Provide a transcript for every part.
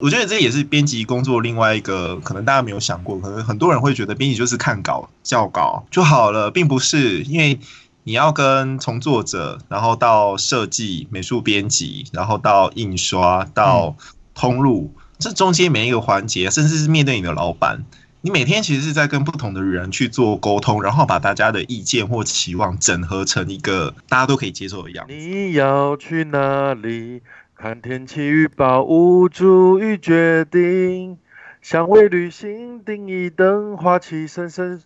我觉得这也是编辑工作另外一个可能大家没有想过，可能很多人会觉得编辑就是看稿、校稿就好了，并不是，因为你要跟从作者，然后到设计、美术编辑，然后到印刷、到通路，这中间每一个环节，甚至是面对你的老板，你每天其实是在跟不同的人去做沟通，然后把大家的意见或期望整合成一个大家都可以接受的样子。你要去哪里？看天气预报，无助于决定。想为旅行定义灯，花期深深。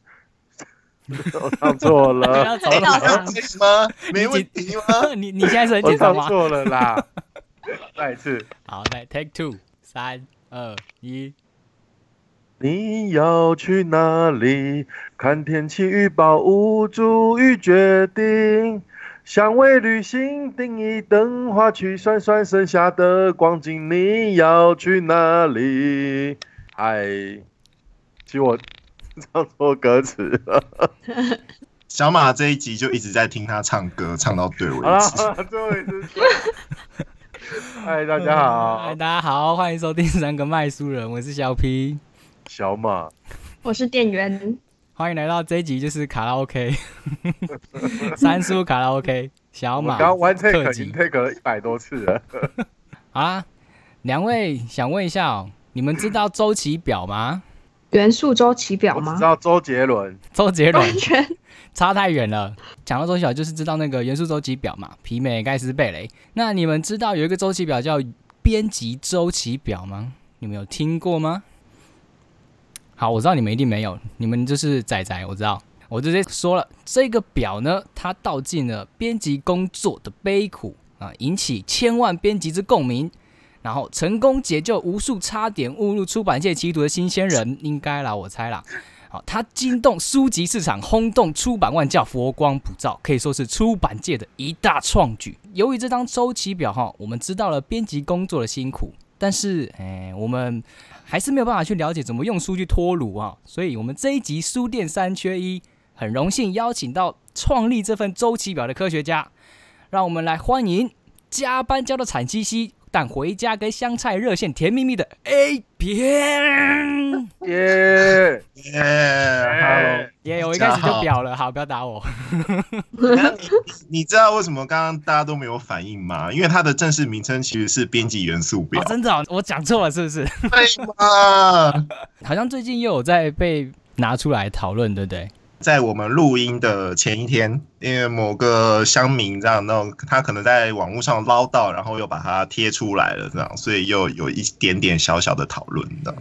我唱错了，你要这个吗？没问题吗？你你现在是很我紧张吗？唱错了啦！再一次，好，来 take two，三二一，你要去哪里？看天气预报，无助于决定。想为旅行定一灯花去算算剩下的光景。你要去哪里？嗨，其实我唱错歌词了。小马这一集就一直在听他唱歌，唱到对为止。好了最后一次。嗨，大家好嗨，，大家好，欢迎收听三个卖书人，我是小 P，小马。我是店员，欢迎来到这一集就是卡拉 OK，三叔卡拉 OK，小马我刚刚 one 特 take 已经 take 了一百多次了。好啦，两位想问一下哦，你们知道周期表吗？元素周期表吗我知？道周杰伦，周杰伦完全差太远了。讲到周期表，就是知道那个元素周期表嘛，皮美、盖斯、贝雷。那你们知道有一个周期表叫编辑周期表吗？你们有听过吗？好，我知道你们一定没有，你们就是仔仔，我知道。我直接说了，这个表呢，它道尽了编辑工作的悲苦啊，引起千万编辑之共鸣，然后成功解救无数差点误入出版界歧途的新鲜人，应该啦，我猜啦。好，它惊动书籍市场，轰动出版万教，佛光普照，可以说是出版界的一大创举。由于这张周期表哈，我们知道了编辑工作的辛苦，但是哎，我们还是没有办法去了解怎么用书去脱乳啊。所以，我们这一集书店三缺一，很荣幸邀请到创立这份周期表的科学家，让我们来欢迎加班交到惨兮兮，但回家跟香菜热线甜蜜蜜的 A 片。耶！耶耶、我一开始就表了，好，不要打我。你知道为什么刚刚大家都没有反应吗？因为它的正式名称其实是编辑元素表哦，，真的、哦，我讲错了，是不是？对吗？好像最近又有在被拿出来讨论，对不对？在我们录音的前一天，因为某个乡民这样，那他可能在网络上捞到，然后又把它贴出来了，这样，所以又有一点点小小的讨论的。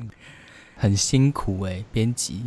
很辛苦哎、编辑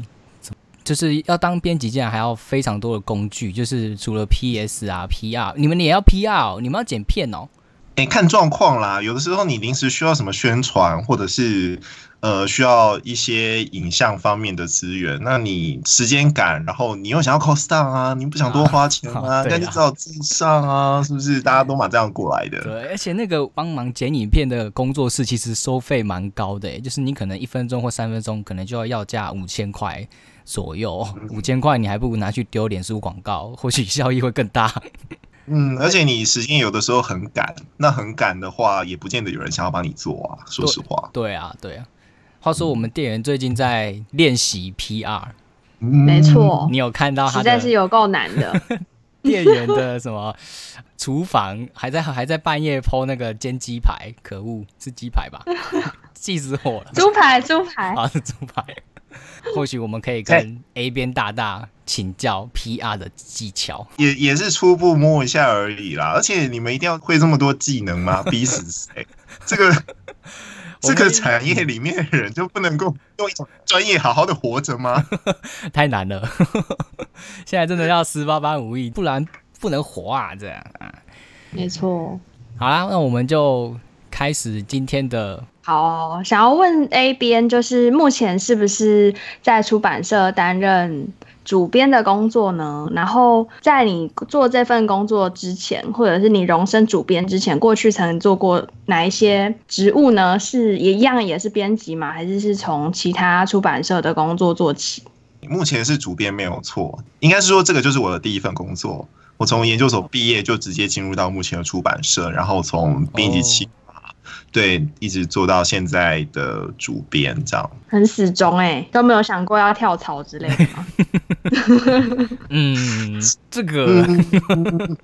就是要当编辑，竟然还要非常多的工具，就是除了 PS 啊、PR，你们也要 PR，、你们要剪片哦。哎、看状况啦，有的时候你临时需要什么宣传，或者是呃需要一些影像方面的资源，那你时间赶，然后你又想要 cost down 啊，你不想多花钱啊，那就只好自上啊，是不是？大家都嘛这样过来的。对，而且那个帮忙剪影片的工作室其实收费蛮高的，欸就是你可能一分钟或三分钟，可能就要要价五千块左右，五千块你还不如拿去丢脸书广告，或许效益会更大。嗯，而且你时间有的时候很赶，那很赶的话，也不见得有人想要帮你做啊。说实话，对啊，对啊。话说我们店员最近在练习 PR，没错，你有看到实在是有够难的。店员的什么厨房还在还在半夜剖那个煎鸡排，可恶，是鸡排吧？气死我了！猪排，猪排，啊，是猪排。或许我们可以跟 A 边大大请教 PR 的技巧。也也是初步摸一下而已啦。而且你们一定要会这么多技能吗？逼死谁？这个这个产业里面的人就不能够用一种专业好好的活着吗？太难了，现在真的要十八般武艺，不然不能活啊！这样啊，没错。好啦，那我们就开始今天的好，想要问 A 边，就是目前是不是在出版社担任主编的工作呢？然后在你做这份工作之前，或者是你荣升主编之前，过去曾做过哪一些职务呢？是一样也是编辑吗？还是是从其他出版社的工作做起？目前是主编没有错，应该是说这个就是我的第一份工作。我从研究所毕业就直接进入到目前的出版社，然后从编辑企划，对，一直做到现在的主编这样。很死忠哎、都没有想过要跳槽之类的吗？嗯，这个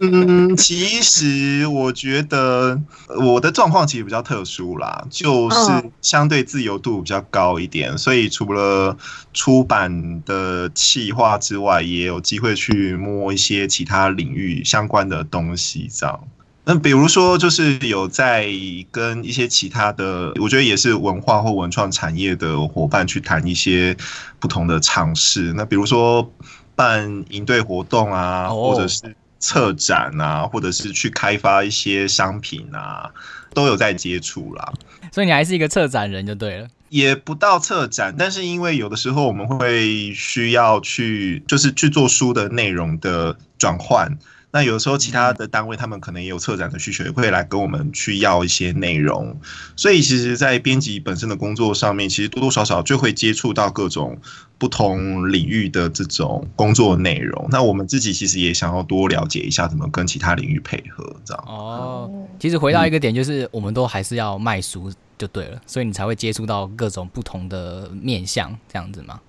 嗯，其实我觉得我的状况其实比较特殊啦，就是嗯相对自由度比较高一点，所以除了出版的企划之外，也有机会去摸一些其他领域相关的东西，这样。那比如说，就是有在跟一些其他的，我觉得也是文化或文创产业的伙伴去谈一些不同的尝试。那比如说办营队活动啊，哦或者是策展啊，或者是去开发一些商品啊，都有在接触啦。所以你还是一个策展人就对了。也不到策展，但是因为有的时候我们会需要去，就是去做书的内容的转换。那有的时候其他的单位他们可能也有策展的需求，也会来跟我们去要一些内容。所以其实，在编辑本身的工作上面，其实多多少少就会接触到各种不同领域的这种工作内容。那我们自己其实也想要多了解一下怎么跟其他领域配合，这样。哦，其实回到一个点，就是我们都还是要卖书就对了，所以你才会接触到各种不同的面向，这样子吗？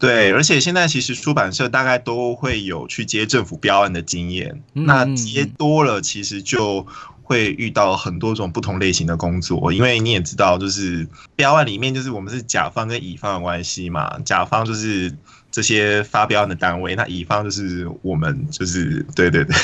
对，而且现在其实出版社大概都会有去接政府标案的经验，嗯那接多了，其实就会遇到很多种不同类型的工作，因为你也知道，就是标案里面就是我们是甲方跟乙方的关系嘛，甲方就是这些发标案的单位，那乙方就是我们，就是对对对，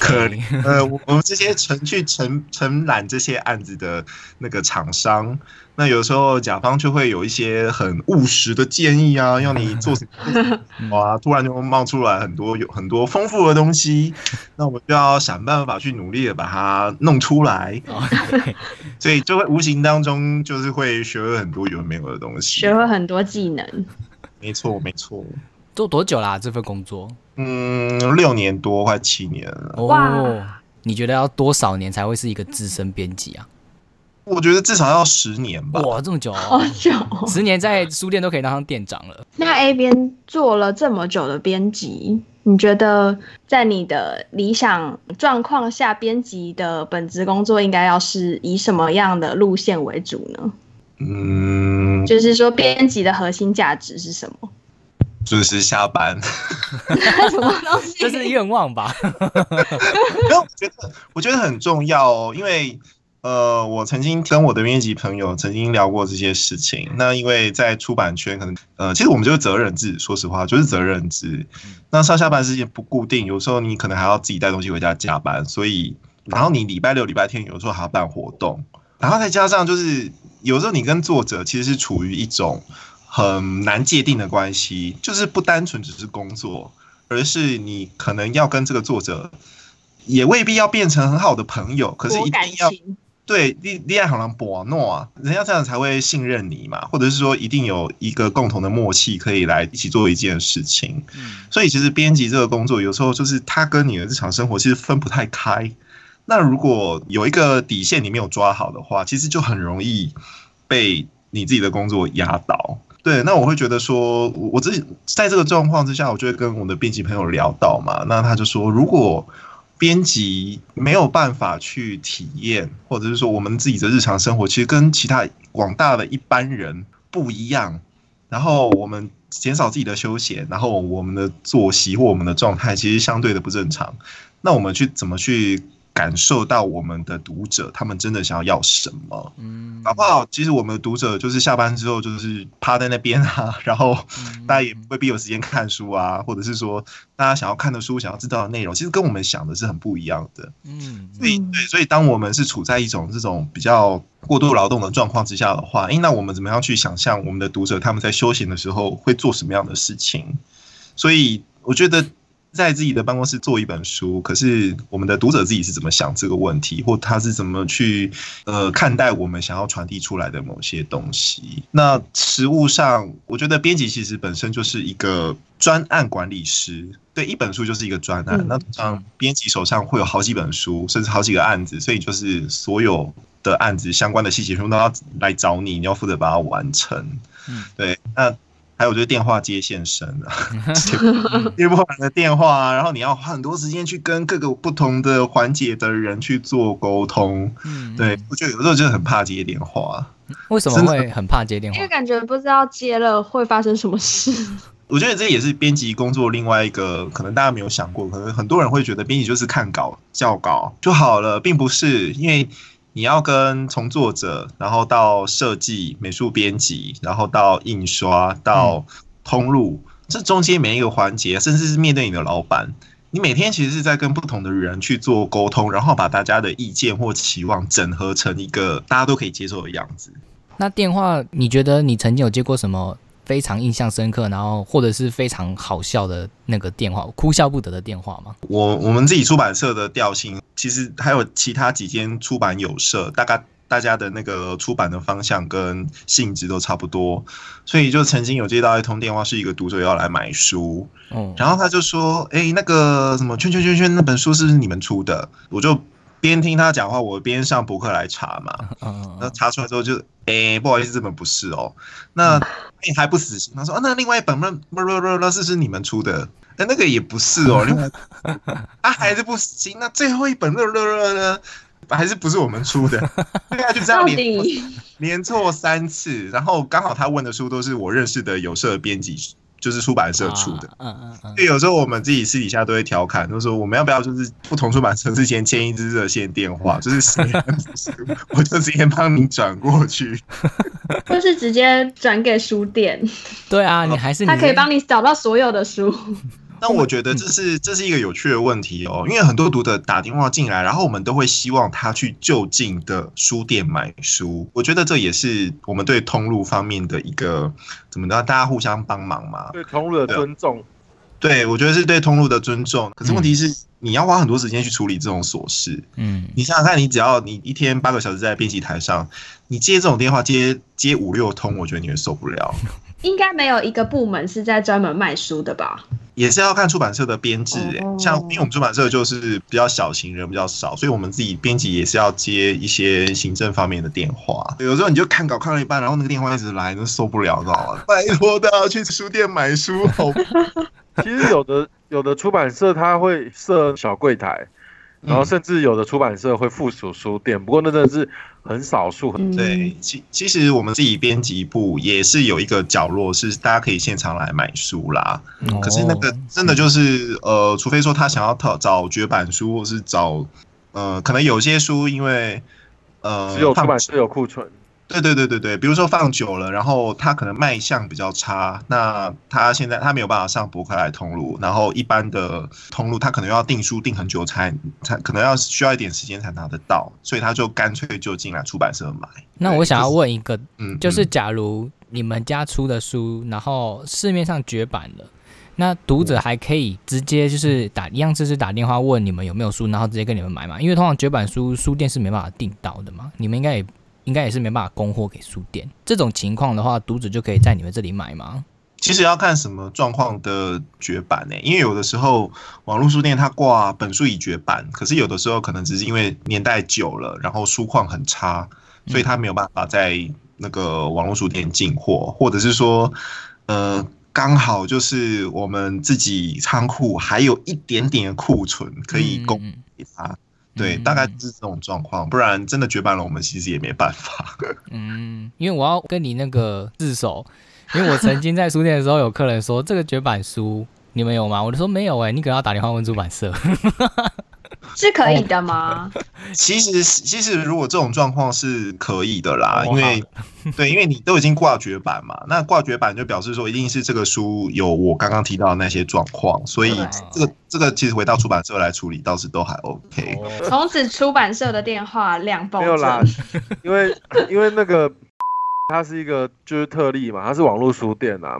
可怜。呃，我我们这些承去承承揽这些案子的那个厂商，那有时候甲方就会有一些很务实的建议啊，要你做什么做什么 啊，突然就冒出来很多有很多丰富的东西，那我们就要想办法去努力的把它弄出来 所以就会无形当中就是会学会很多有的没有的东西。学会很多技能。没错没错，做多久啦？这份工作？嗯，六年多快七年了。哦哇，你觉得要多少年才会是一个资深编辑啊？我觉得至少要十年吧。哇，这么久、好哦，久哦、十年在书店都可以当上店长了。那 A 编做了这么久的编辑，你觉得在你的理想状况下，编辑的本职工作应该要是以什么样的路线为主呢？嗯，就是说，编辑的核心价值是什么？准时下班。什么东西？这是愿望吧？因为我觉得我觉得很重要哦，因为呃，我曾经跟我的编辑朋友曾经聊过这些事情。那因为在出版圈，可能呃，其实我们就是责任制，说实话就是责任制。那上下班时间不固定，有时候你可能还要自己带东西回家加班，所以然后你礼拜六、礼拜天有时候还要办活动，然后再加上就是有时候你跟作者其实是处于一种很难界定的关系，就是不单纯只是工作，而是你可能要跟这个作者。也未必要变成很好的朋友，可是一定要情，对恋恋爱好像博诺啊，人家这样才会信任你嘛，或者是说一定有一个共同的默契，可以来一起做一件事情。嗯，所以其实编辑这个工作，有时候就是它跟你的日常生活其实分不太开。那如果有一个底线你没有抓好的话，其实就很容易被你自己的工作压倒。对，那我会觉得说，我我自己在这个状况之下，我就会跟我的编辑朋友聊到嘛，那他就说，如果编辑没有办法去体验，或者是说我们自己的日常生活其实跟其他广大的一般人不一样，然后我们减少自己的休闲，然后我们的作息或我们的状态其实相对的不正常，那我们去怎么去感受到我们的读者他们真的想要要什么？嗯，好不好其实我们的读者就是下班之后就是趴在那边啊，然后嗯大家也未必有时间看书啊，或者是说大家想要看的书、想要知道的内容，其实跟我们想的是很不一样的。嗯，所以对，所以当我们是处在一种这种比较过度劳动的状况之下的话，诶，那我们怎么样去想象我们的读者他们在休闲的时候会做什么样的事情？所以我觉得在自己的办公室做一本书，可是我们的读者自己是怎么想这个问题，或他是怎么去呃看待我们想要传递出来的某些东西？那实物上，我觉得编辑其实本身就是一个专案管理师，对，一本书就是一个专案。嗯那通常编辑手上会有好几本书，甚至好几个案子，所以就是所有的案子相关的细节全部都要来找你，你要负责把它完成。嗯对，那还有就是电话接线生啊 接不完的电话啊，然后你要花很多时间去跟各个不同的环节的人去做沟通。嗯，对，我觉得有时候真的很怕接电话。为什么真的会很怕接电话因为？感觉不知道接了会发生什么事。我觉得这也是编辑工作另外一个可能大家没有想过，可能很多人会觉得编辑就是看稿、校稿就好了，并不是，因为你要跟从作者，然后到设计、美术编辑，然后到印刷、到通路，这中间每一个环节，甚至是面对你的老板。你每天其实是在跟不同的人去做沟通，然后把大家的意见或期望整合成一个大家都可以接受的样子。那电话，你觉得你曾经有接过什么非常印象深刻，然后或者是非常好笑的那个电话，哭笑不得的电话吗？我我们自己出版社的调性，其实还有其他几间出版有社，大概大家的那个出版的方向跟性质都差不多，所以就曾经有接到一通电话，是一个读者要来买书，嗯，然后他就说：“哎、那个什么圈圈圈圈那本书是不是你们出的？”我就边听他讲话，我边上博客来查嘛，嗯那查出来之后就，哎、不好意思，这本不是哦。那你还不死心，他说，啊，那另外一本那不不不不是是你们出的，那那个也不是哦，另外 啊还是不死心，那最后一本乐乐乐呢，还是不是我们出的？对啊，就这样到连底连错三次，然后刚好他问的书都是我认识的有社编辑，就是出版社出的。嗯嗯嗯，对，有时候我们自己私底下都会调侃，就说我们要不要就是不同出版社之前签一支热线电话，就是 我就直接帮你转过去。或是直接转给书店，对啊，你还是他可以帮你找到所有的书。但我觉得这是这是一个有趣的问题哦，因为很多读者打电话进来，然后我们都会希望他去就近的书店买书。我觉得这也是我们对通路方面的一个怎么的，大家互相帮忙嘛。对通路的尊重。对，我觉得是对通路的尊重。可是问题是，你要花很多时间去处理这种琐事。嗯你想想看，你只要你一天八个小时在编辑台上，你接这种电话接接五六通，我觉得你会受不了。应该没有一个部门是在专门卖书的吧？也是要看出版社的编制、像因为我们出版社就是比较小型，人比较少，所以我们自己编辑也是要接一些行政方面的电话。有时候你就看稿看到一半，然后那个电话一直来，那受不了，知道吗？拜托大家去书店买书，好不好？其实有的有的出版社他会设小柜台，然后甚至有的出版社会附属书店，不过那真的是很少数。很嗯，对，其其实我们自己编辑部也是有一个角落是大家可以现场来买书啦。哦可是那个真的就是呃，除非说他想要找找绝版书，或是找呃，可能有些书因为呃只有出版社有库存。对对对对对，比如说放久了，然后它可能卖相比较差，那它现在它没有办法上博客来通路，然后一般的通路它可能要订书订很久才才可能要需要一点时间才拿得到，所以他就干脆就进来出版社买。那我想要问一个，嗯，就是嗯假如你们家出的书，然后市面上绝版了。那读者还可以直接就是打一样，就是打电话问你们有没有书，然后直接跟你们买嘛。因为通常绝版书书店是没办法订到的嘛，你们应该也应该也是没办法供货给书店。这种情况的话，读者就可以在你们这里买吗？其实要看什么状况的绝版呢、因为有的时候网络书店它挂本书已绝版，可是有的时候可能只是因为年代久了，然后书况很差，所以它没有办法在那个网络书店进货，或者是说，呃，刚好就是我们自己仓库还有一点点的库存可以供嗯给他。对，嗯大概就是这种状况，不然真的绝版了，我们其实也没办法。嗯，因为我要跟你那个自首，因为我曾经在书店的时候，有客人说这个绝版书你们有吗？我就说没有哎、你可能要打电话问出版社。是可以的吗？其实，其实如果这种状况是可以的啦，哦因为 对，因为你都已经挂绝版嘛，那挂绝版就表示说一定是这个书有我刚刚提到的那些状况，所以对这个这个其实回到出版社来处理倒是都还 OK。从此出版社的电话量暴没有啦。，因为因为那个它是一个就是特例嘛，它是网络书店啊，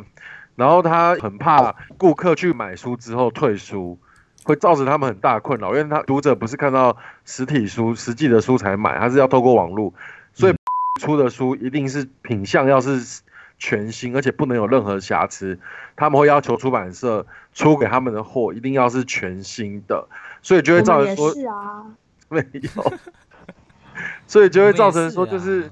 然后他很怕顾客去买书之后退书，会造成他们很大的困扰，因为他读者不是看到实体书、实际的书才买，他是要透过网络，所以 出的书一定是品相要是全新，而且不能有任何瑕疵，他们会要求出版社出给他们的货一定要是全新的，所以就会造成说是啊，没有，所以就会造成说就是。嗯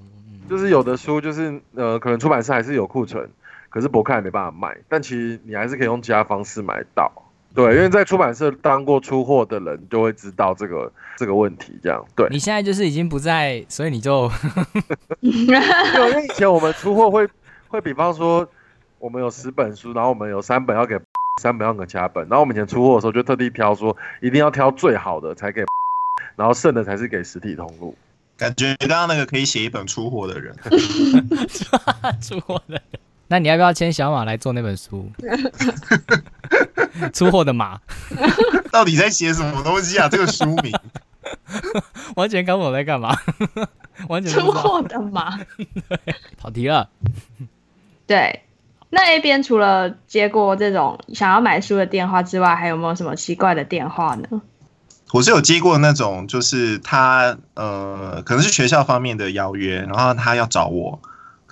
就是有的书就是呃，可能出版社还是有库存，可是博客还没办法卖，但其实你还是可以用其他方式买到。对，因为在出版社当过出货的人就会知道这个这个问题，这样对。你现在就是已经不在，所以你就 因为以前我们出货会会，比方说我们有十本书，然后我们有三本要给，三本要给其他本，然后我们以前出货的时候就特地挑说，一定要挑最好的才给，然后剩的才是给实体通路。感觉刚刚那个可以写一本出货的人，出货的人。那你要不要牵小马来做那本书？出货的马，到底在写什么东西啊？这个书名 完全看不懂在干嘛，完全出货的马。跑题了。对，那 A 边除了接过这种想要买书的电话之外，还有没有什么奇怪的电话呢？我是有接过那种，就是他呃，可能是学校方面的邀约，然后他要找我，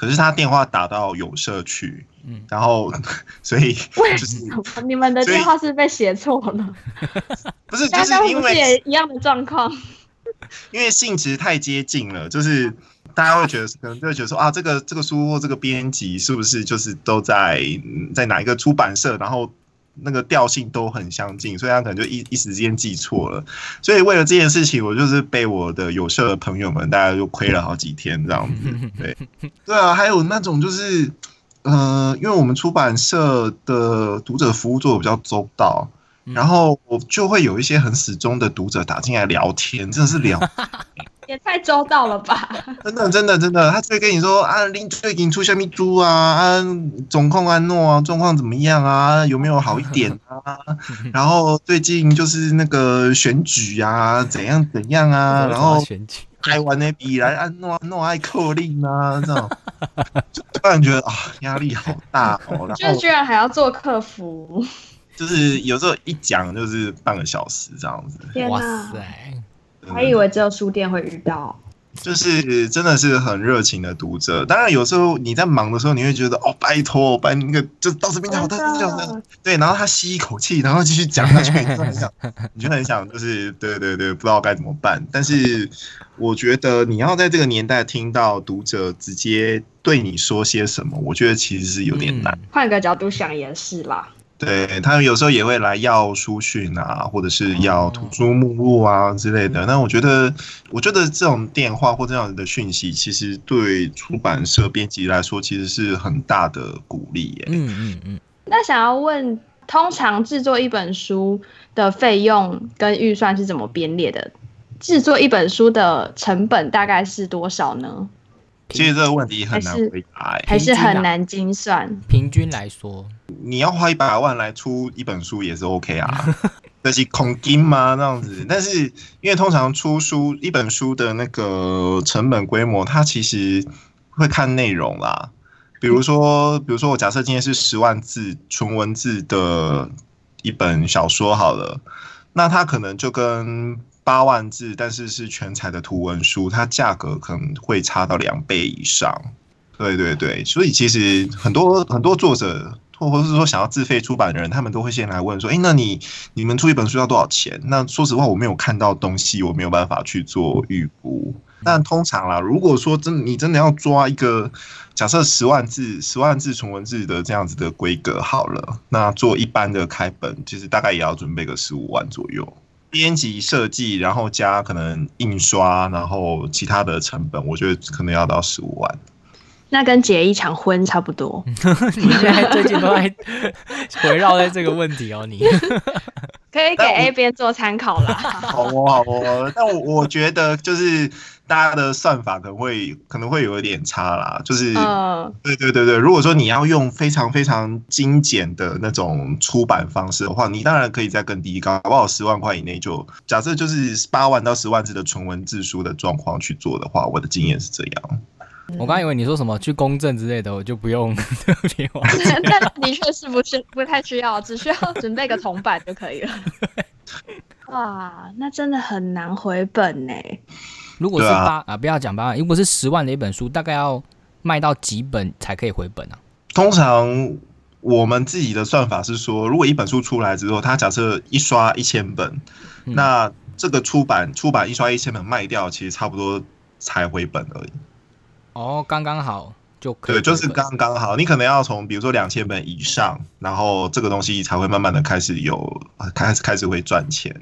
可是他电话打到有社去，嗯然后 所以为就是什么你们的电话是被写错了？不是就刚是因为也为一样的状况？因为性质太接近了，就是大家会觉得可能就会觉得说啊，这个这个书或这个编辑是不是就是都在嗯在哪一个出版社，然后。那个调性都很相近，所以他可能就一一时之间记错了。所以为了这件事情，我就是被我的有社的朋友们，大家就亏了好几天这样子。对，对啊，还有那种就是，呃，因为我们出版社的读者服务做的比较周到，嗯然后我就会有一些很死忠的读者打进来聊天，真的是聊也太周到了吧！真的，真的，真的，他就会跟你说啊，林最近出虾米猪啊，啊，总控安诺啊，状况怎么样啊？有没有好一点啊？然后最近就是那个选举啊，怎样怎样啊？然后选举，台湾那比来安诺诺爱克令啊，这种，就突然觉得啊，压力好大哦。然居然还要做客服，就是有时候一讲就是半个小时这样子，哇！塞，还以为只有书店会遇到。就是真的是很热情的读者。当然，有时候你在忙的时候，你会觉得哦，拜托，拜那个就到这边讲，到这边讲，真的对，然后他吸一口气，然后继续讲下去，你就很想，你就很想，就是对对对，不知道该怎么办。但是我觉得你要在这个年代听到读者直接对你说些什么，我觉得其实是有点难。嗯换个角度想也是啦。对他们有时候也会来要书讯啊，或者是要图书目录啊之类的。那我觉得，我觉得这种电话或这样的讯息，其实对出版社编辑来说，其实是很大的鼓励耶。嗯嗯嗯，那想要问，通常制作一本书的费用跟预算是怎么编列的？制作一本书的成本大概是多少呢？其实这个问题很难回答耶。还是很难精算？平均来说，你要花一百万来出一本书也是 OK 啊，那是空金吗？那样子，但是因为通常出书一本书的那个成本规模，它其实会看内容啦。比如说，比如说我假设今天是十万字纯文字的一本小说好了，那它可能就跟八万字但是是全彩的图文书，它价格可能会差到两倍以上。对对对，所以其实很多很多作者，或或是说想要自费出版的人，他们都会先来问说：“哎，那你你们出一本书要多少钱？”那说实话，我没有看到东西，我没有办法去做预估。但通常啦，如果说真你真的要抓一个假设十万字、十万字纯文字的这样子的规格好了，那做一般的开本，其实大概也要准备个十五万左右。编辑设计，然后加可能印刷，然后其他的成本，我觉得可能要到十五万。那跟结一场婚差不多。你现在最近都在 围绕在这个问题哦，你可以给 A 边做参考啦。好哦，好哦，但我我觉得就是大家的算法可能会可能会有一点差啦，就是、嗯，对对对对，如果说你要用非常非常精简的那种出版方式的话，你当然可以再更低，搞不好十万块以内就假设就是八万到十万字的纯文字书的状况去做的话，我的经验是这样。我刚以为你说什么去公证之类的，我就不用特别往 但的确是不是不太需要，只需要准备个铜板就可以了。哇，那真的很难回本呢。如果是八啊不要讲八万，如果是十万的一本书，大概要卖到几本才可以回本啊？通常我们自己的算法是说，如果一本书出来之后，它假设一刷一千本，嗯那这个出版出版一刷一千本卖掉，其实差不多才回本而已。哦，刚刚好，就可以对，就是刚刚好。你可能要从比如说两千本以上，然后这个东西才会慢慢的开始有呃开始开始会赚钱。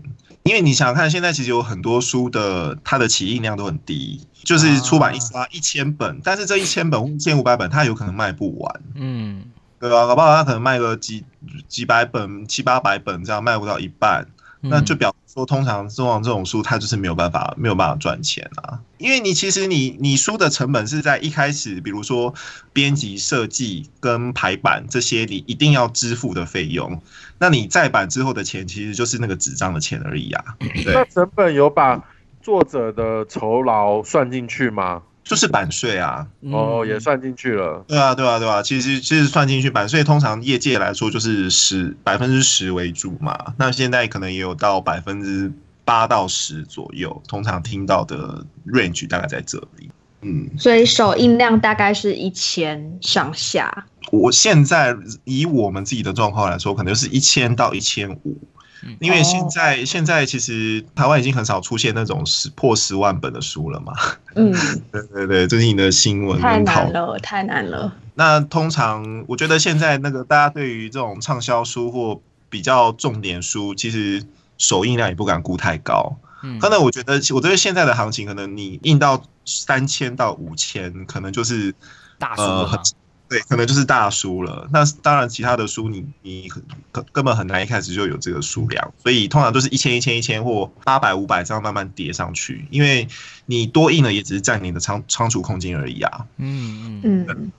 因为你想想看，现在其实有很多书的它的起印量都很低，就是出版一刷一千本，但是这一千本、一千五百本，它有可能卖不完，嗯对吧？搞不好它可能卖个几几百本、七八百本这样，卖不到一半，那就嗯表示说，通常这种这种书，它就是没有办法没有办法赚钱啊。因为你其实你你书的成本是在一开始，比如说编辑、设计跟排版这些，你一定要支付的费用。那你再版之后的钱，其实就是那个纸张的钱而已啊。那对，成本有把作者的酬劳算进去吗？就是版税啊。哦，嗯也算进去了。对啊，对啊，对啊，其实其实算进去版税，通常业界来说就是十百分之十为主嘛。那现在可能也有到百分之八到十左右，通常听到的 range 大概在这里。嗯，所以首印量大概是一千上下。我现在以我们自己的状况来说，可能是一千到一千五嗯，因为现在、现在其实台湾已经很少出现那种十破十万本的书了嘛。嗯，对对对，最近的新闻太难了，太难了。那通常我觉得现在那个大家对于这种畅销书或比较重点书，其实首印量也不敢估太高。嗯可能我觉得，我觉得现在的行情，可能你印到三千到五千，可能就是大叔呃对，可能就是大书了。那当然，其他的书你你很根根本很难一开始就有这个数量，所以通常都是一千一千一千或八百五百这样慢慢叠上去，因为你多印了也只是占你的仓仓储空间而已啊。嗯嗯嗯，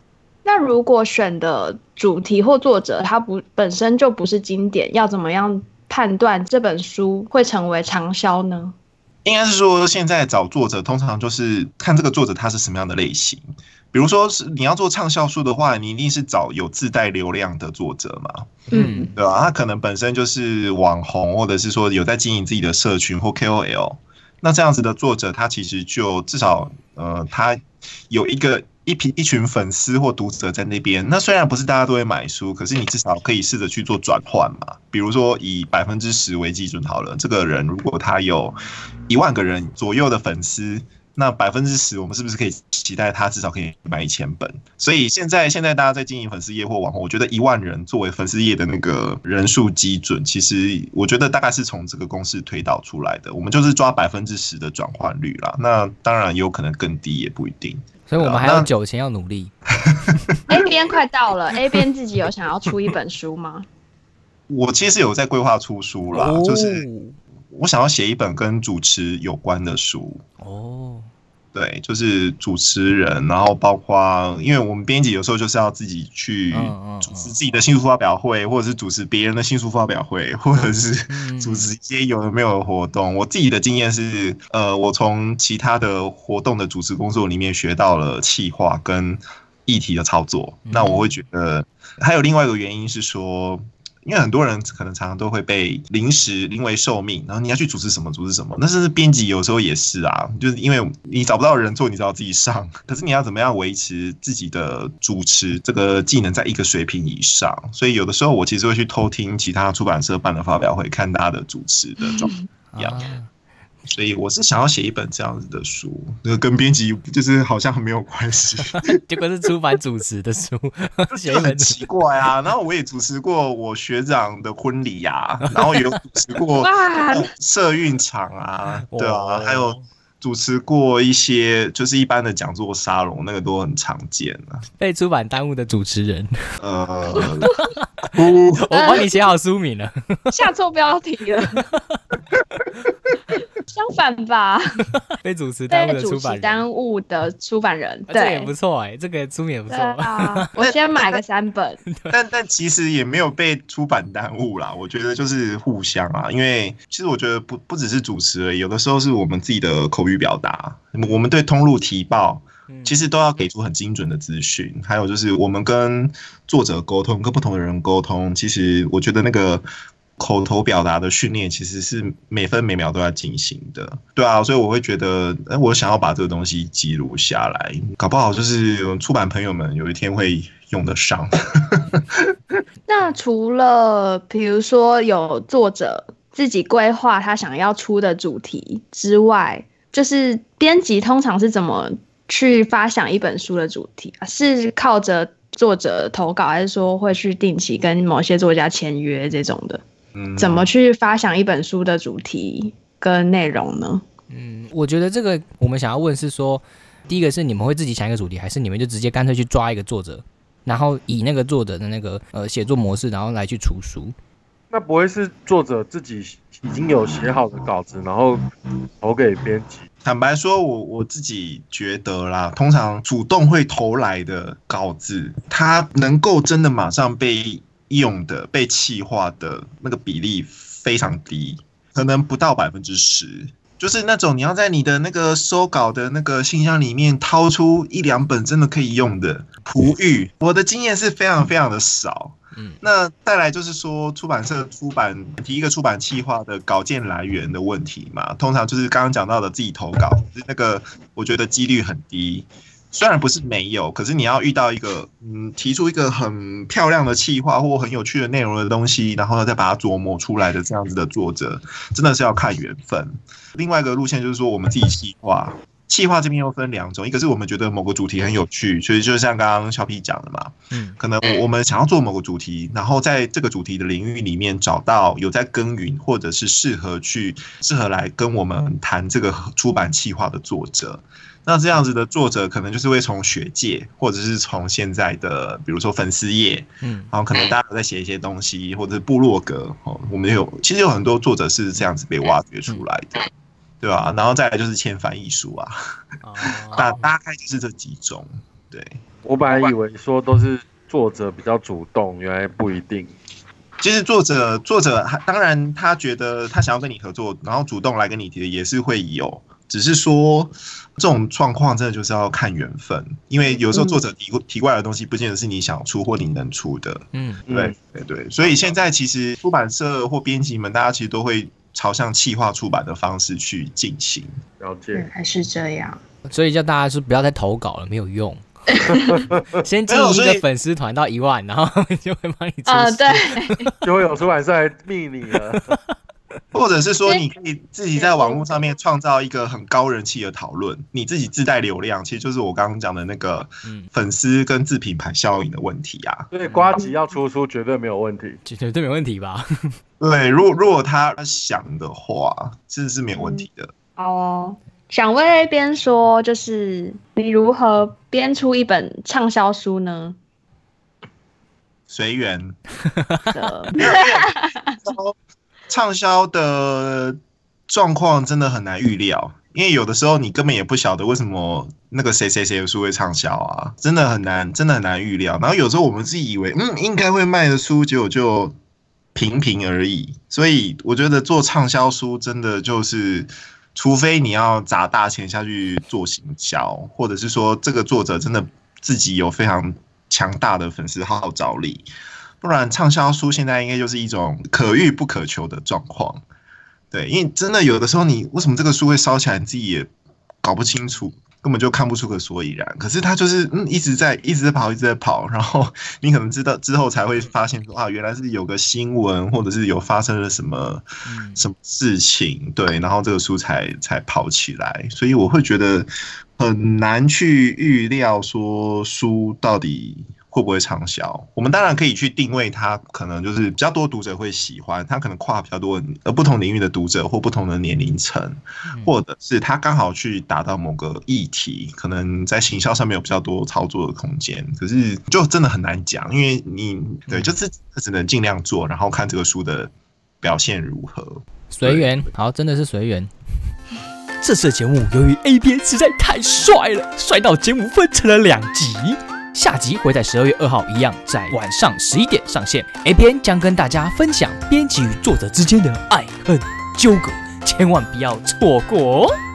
那如果选的主题或作者他不本身就不是经典，要怎么样判断这本书会成为畅销呢？应该是说，现在找作者通常就是看这个作者他是什么样的类型。比如说是你要做畅销书的话，你一定是找有自带流量的作者嘛，嗯对吧？他可能本身就是网红，或者是说有在经营自己的社群或 KOL。那这样子的作者，他其实就至少呃，他有一个一批一群粉丝或读者在那边。那虽然不是大家都会买书，可是你至少可以试着去做转换嘛。比如说以百分之十为基准好了，这个人如果他有一万个人左右的粉丝。那百分之十，我们是不是可以期待他至少可以买一千本？所以现在现在大家在经营粉丝业或网红，我觉得一万人作为粉丝业的那个人数基准，其实我觉得大概是从这个公式推导出来的。我们就是抓百分之十的转换率啦。那当然有可能更低，也不一定。所以我们还有那九千要努力。A 边快到了，A 边自己有想要出一本书吗？我其实有在规划出书啦，哦就是我想要写一本跟主持有关的书。哦，对，就是主持人，然后包括，因为我们编辑有时候就是要自己去主持自己的新书发表会，或者是主持别人的新书发表会，或者是嗯主持一些有的没有的活动。我自己的经验是，呃，我从其他的活动的主持工作里面学到了企划跟议题的操作。那我会觉得，还有另外一个原因是说。因为很多人可能常常都会被临时临危受命，然后你要去主持什么主持什么，那甚至编辑有时候也是啊，就是因为你找不到人做，你只好自己上。可是你要怎么样维持自己的主持这个技能在一个水平以上？所以有的时候我其实会去偷听其他出版社办的发表会，看大家的主持的状况。所以我是想要写一本这样子的书，那个跟编辑就是好像很没有关系，结果是出版主持的书，写一本就很奇怪啊。然后我也主持过我学长的婚礼呀、然后也有主持过 哇，社运场啊，对啊哦，还有主持过一些就是一般的讲座沙龙，那个都很常见啊。被出版耽误的主持人。呃，我帮你写好书名了，下错标题了。相反吧，被主持耽误被主持的出版人。耽误的出版人，啊这也不错哎，这个书名也不对错。啊，我先买个三本。但但其实也没有被出版耽误啦，我觉得就是互相啊，因为其实我觉得不不只是主持而已，有的时候是我们自己的口语表达，我们对通路提报，嗯其实都要给出很精准的资讯，还有就是我们跟作者沟通，跟不同的人沟通，其实我觉得那个。口头表达的训练其实是每分每秒都要进行的，对啊，所以我会觉得，哎，我想要把这个东西记录下来，搞不好就是出版朋友们有一天会用得上。那除了比如说有作者自己规划他想要出的主题之外，就是编辑通常是怎么去发想一本书的主题啊？是靠着作者投稿，还是说会去定期跟某些作家签约这种的？嗯，怎么去发想一本书的主题跟内容呢？嗯，我觉得这个我们想要问是说，第一个是你们会自己想一个主题，还是你们就直接干脆去抓一个作者，然后以那个作者的那个呃写作模式，然后来去出书？那不会是作者自己已经有写好的稿子，然后投给编辑？坦白说，我我自己觉得啦，通常主动会投来的稿子，它能够真的马上被用的、被气化的那个比例非常低，可能不到百分之十。就是那种你要在你的那个收稿的那个信箱里面掏出一两本真的可以用的璞玉，我的经验是非常非常的少。嗯，那再来就是说，出版社出版提一个出版计划的稿件来源的问题嘛，通常就是刚刚讲到的自己投稿，那个我觉得几率很低。虽然不是没有，可是你要遇到一个嗯，提出一个很漂亮的企划或很有趣的内容的东西，然后呢再把它琢磨出来的这样子的作者，真的是要看缘分。另外一个路线就是说，我们自己企划。企划这边又分两种，一个是我们觉得某个主题很有趣，所以就像刚刚小 P 讲的嘛，嗯，可能我们想要做某个主题，然后在这个主题的领域里面找到有在耕耘，或者是适合去适合来跟我们谈这个出版企划的作者。那这样子的作者，可能就是会从学界，或者是从现在的，比如说粉丝页，嗯，然后可能大家有在写一些东西，或者是部落格，哦，我们有其实有很多作者是这样子被挖掘出来的。对吧？然后再来就是签翻译书啊，哦大大概就是这几种。对，我本来以为说都是作者比较主动，原来不一定。其实作者作者当然他觉得他想要跟你合作，然后主动来跟你提的也是会有，只是说这种状况真的就是要看缘分，因为有时候作者提提过来的东西，不见得是你想出或你能出的。嗯，对对对，所以现在其实出版社或编辑们，大家其实都会。朝向企划出版的方式去进行，了解，还是这样，所以叫大家是不要再投稿了，没有用。先经营一个粉丝团到一万，然后就会帮你出啊，对，就会有出版社来密你了。或者是说，你可以自己在网络上面创造一个很高人气的讨论，你自己自带流量，其实就是我刚刚讲的那个粉丝跟自品牌效应的问题啊。对，瓜吉要出书绝对没有问题，绝对没问题吧？对，如果如果他想的话，其实是没有问题的。好哦，想问边说，就是你如何编出一本畅销书呢？随缘。畅销的状况真的很难预料，因为有的时候你根本也不晓得为什么那个谁谁谁的书会畅销啊，真的很难，真的很难预料。然后有时候我们自己以为嗯应该会卖的书，结果就平平而已。所以我觉得做畅销书真的就是，除非你要砸大钱下去做行销，或者是说这个作者真的自己有非常强大的粉丝号召力。不然，畅销书现在应该就是一种可遇不可求的状况。对，因为真的有的时候，你为什么这个书会烧起来，你自己也搞不清楚，根本就看不出个所以然。可是它就是嗯一直在一直在跑，一直在跑，然后你可能知道之后才会发现说啊，原来是有个新闻，或者是有发生了什么什么事情，对，然后这个书才才跑起来。所以我会觉得很难去预料说书到底。会不会畅销？我们当然可以去定位它，可能就是比较多读者会喜欢，它可能跨比较多呃不同领域的读者或不同的年龄层，或者是它刚好去达到某个议题，可能在行销上面有比较多操作的空间。可是就真的很难讲，因为你对就是只能尽量做，然后看这个书的表现如何。随缘，好，真的是随缘。这次的节目由于 A 边实在太帅了，帅到节目分成了两集。下集会在十二月二号一样，在晚上十一点上线。A 边将跟大家分享编辑与作者之间的爱恨纠葛，千万不要错过哦。